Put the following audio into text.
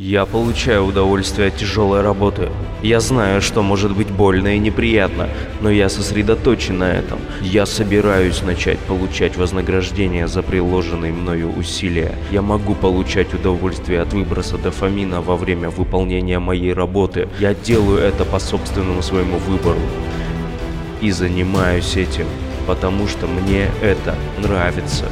Я получаю удовольствие от тяжелой работы. Я знаю, что может быть больно и неприятно, но я сосредоточен на этом. Я собираюсь начать получать вознаграждение за приложенные мною усилия. Я могу получать удовольствие от выброса дофамина во время выполнения моей работы. Я делаю это по собственному своему выбору. И занимаюсь этим, потому что мне это нравится.